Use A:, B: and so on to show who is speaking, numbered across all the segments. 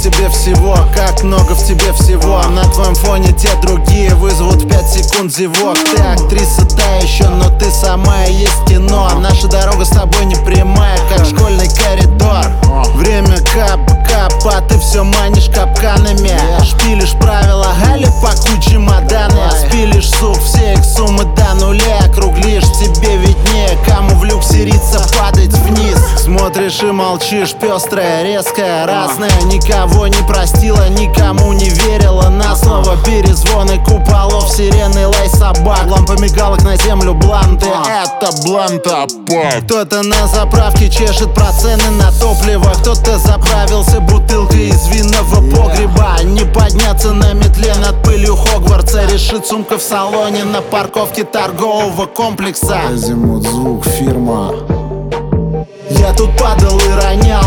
A: тебе всего, как много в тебе всего. На твоем фоне те другие вызовут 5 секунд зевок. Ты актриса та еще, но ты сама и есть кино. Наша дорога с тобой не прямая, как школьный коридор Смотришь и молчишь, пестрая, резкая, разная. Никого не простила, никому не верила. На слово перезвоны куполов, сирены, лай собак. Лампа мигалок на землю, бланты, это бланта Кто-то на заправке чешет процены на топливо. Кто-то заправился бутылкой из винного погреба. Не подняться на метле над пылью Хогвартса. Решит сумка в салоне на парковке торгового комплекса.
B: Азимут звук фирма
A: я тут падал и ронял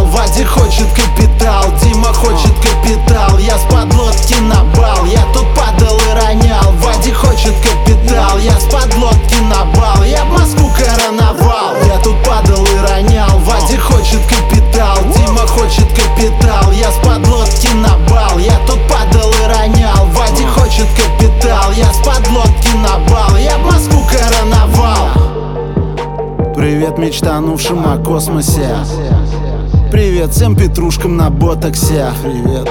A: Привет мечтанувшим о космосе. Привет всем петрушкам на ботоксе. Привет.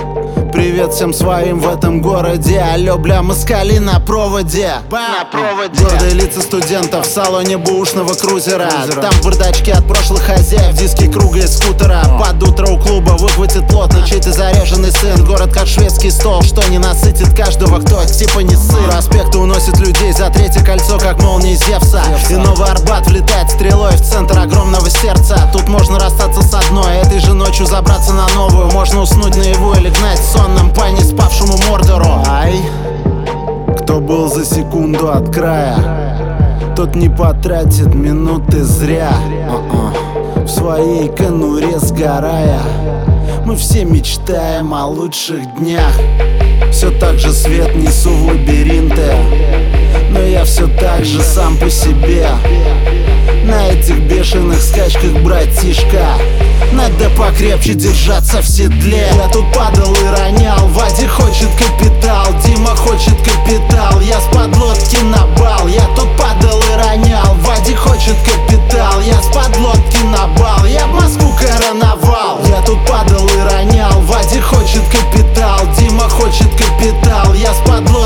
A: Привет всем своим в этом городе. Алло, бля, москали на проводе. На проводе. Гордые лица студентов в салоне бушного крузера. Там бардачки от прошлых хозяев Диски круга и скутера. Под утро выхватит лот На чей-то заряженный сын. Город как шведский стол Что не насытит каждого, кто типа не сыр. Проспекты уносит людей за третье кольцо Как молнии Зевса. И Новый Арбат влетает стрелой в центр огромного сердца. Тут можно расстаться с одной Этой же ночью забраться на новую. Можно уснуть наяву или гнать сонным по не спавшему мордору. Ай, кто был за секунду от края Тот не потратит минуты зря. В своей конуре сгорая Мы все мечтаем о лучших днях. Все так же свет несу в лабиринты Но я все так же сам по себе. На этих бешеных скачках, братишка Надо покрепче держаться в седле. Я тут падал и ронял Вадик хочет капитал, Дима хочет капитал Я с подлодки капитал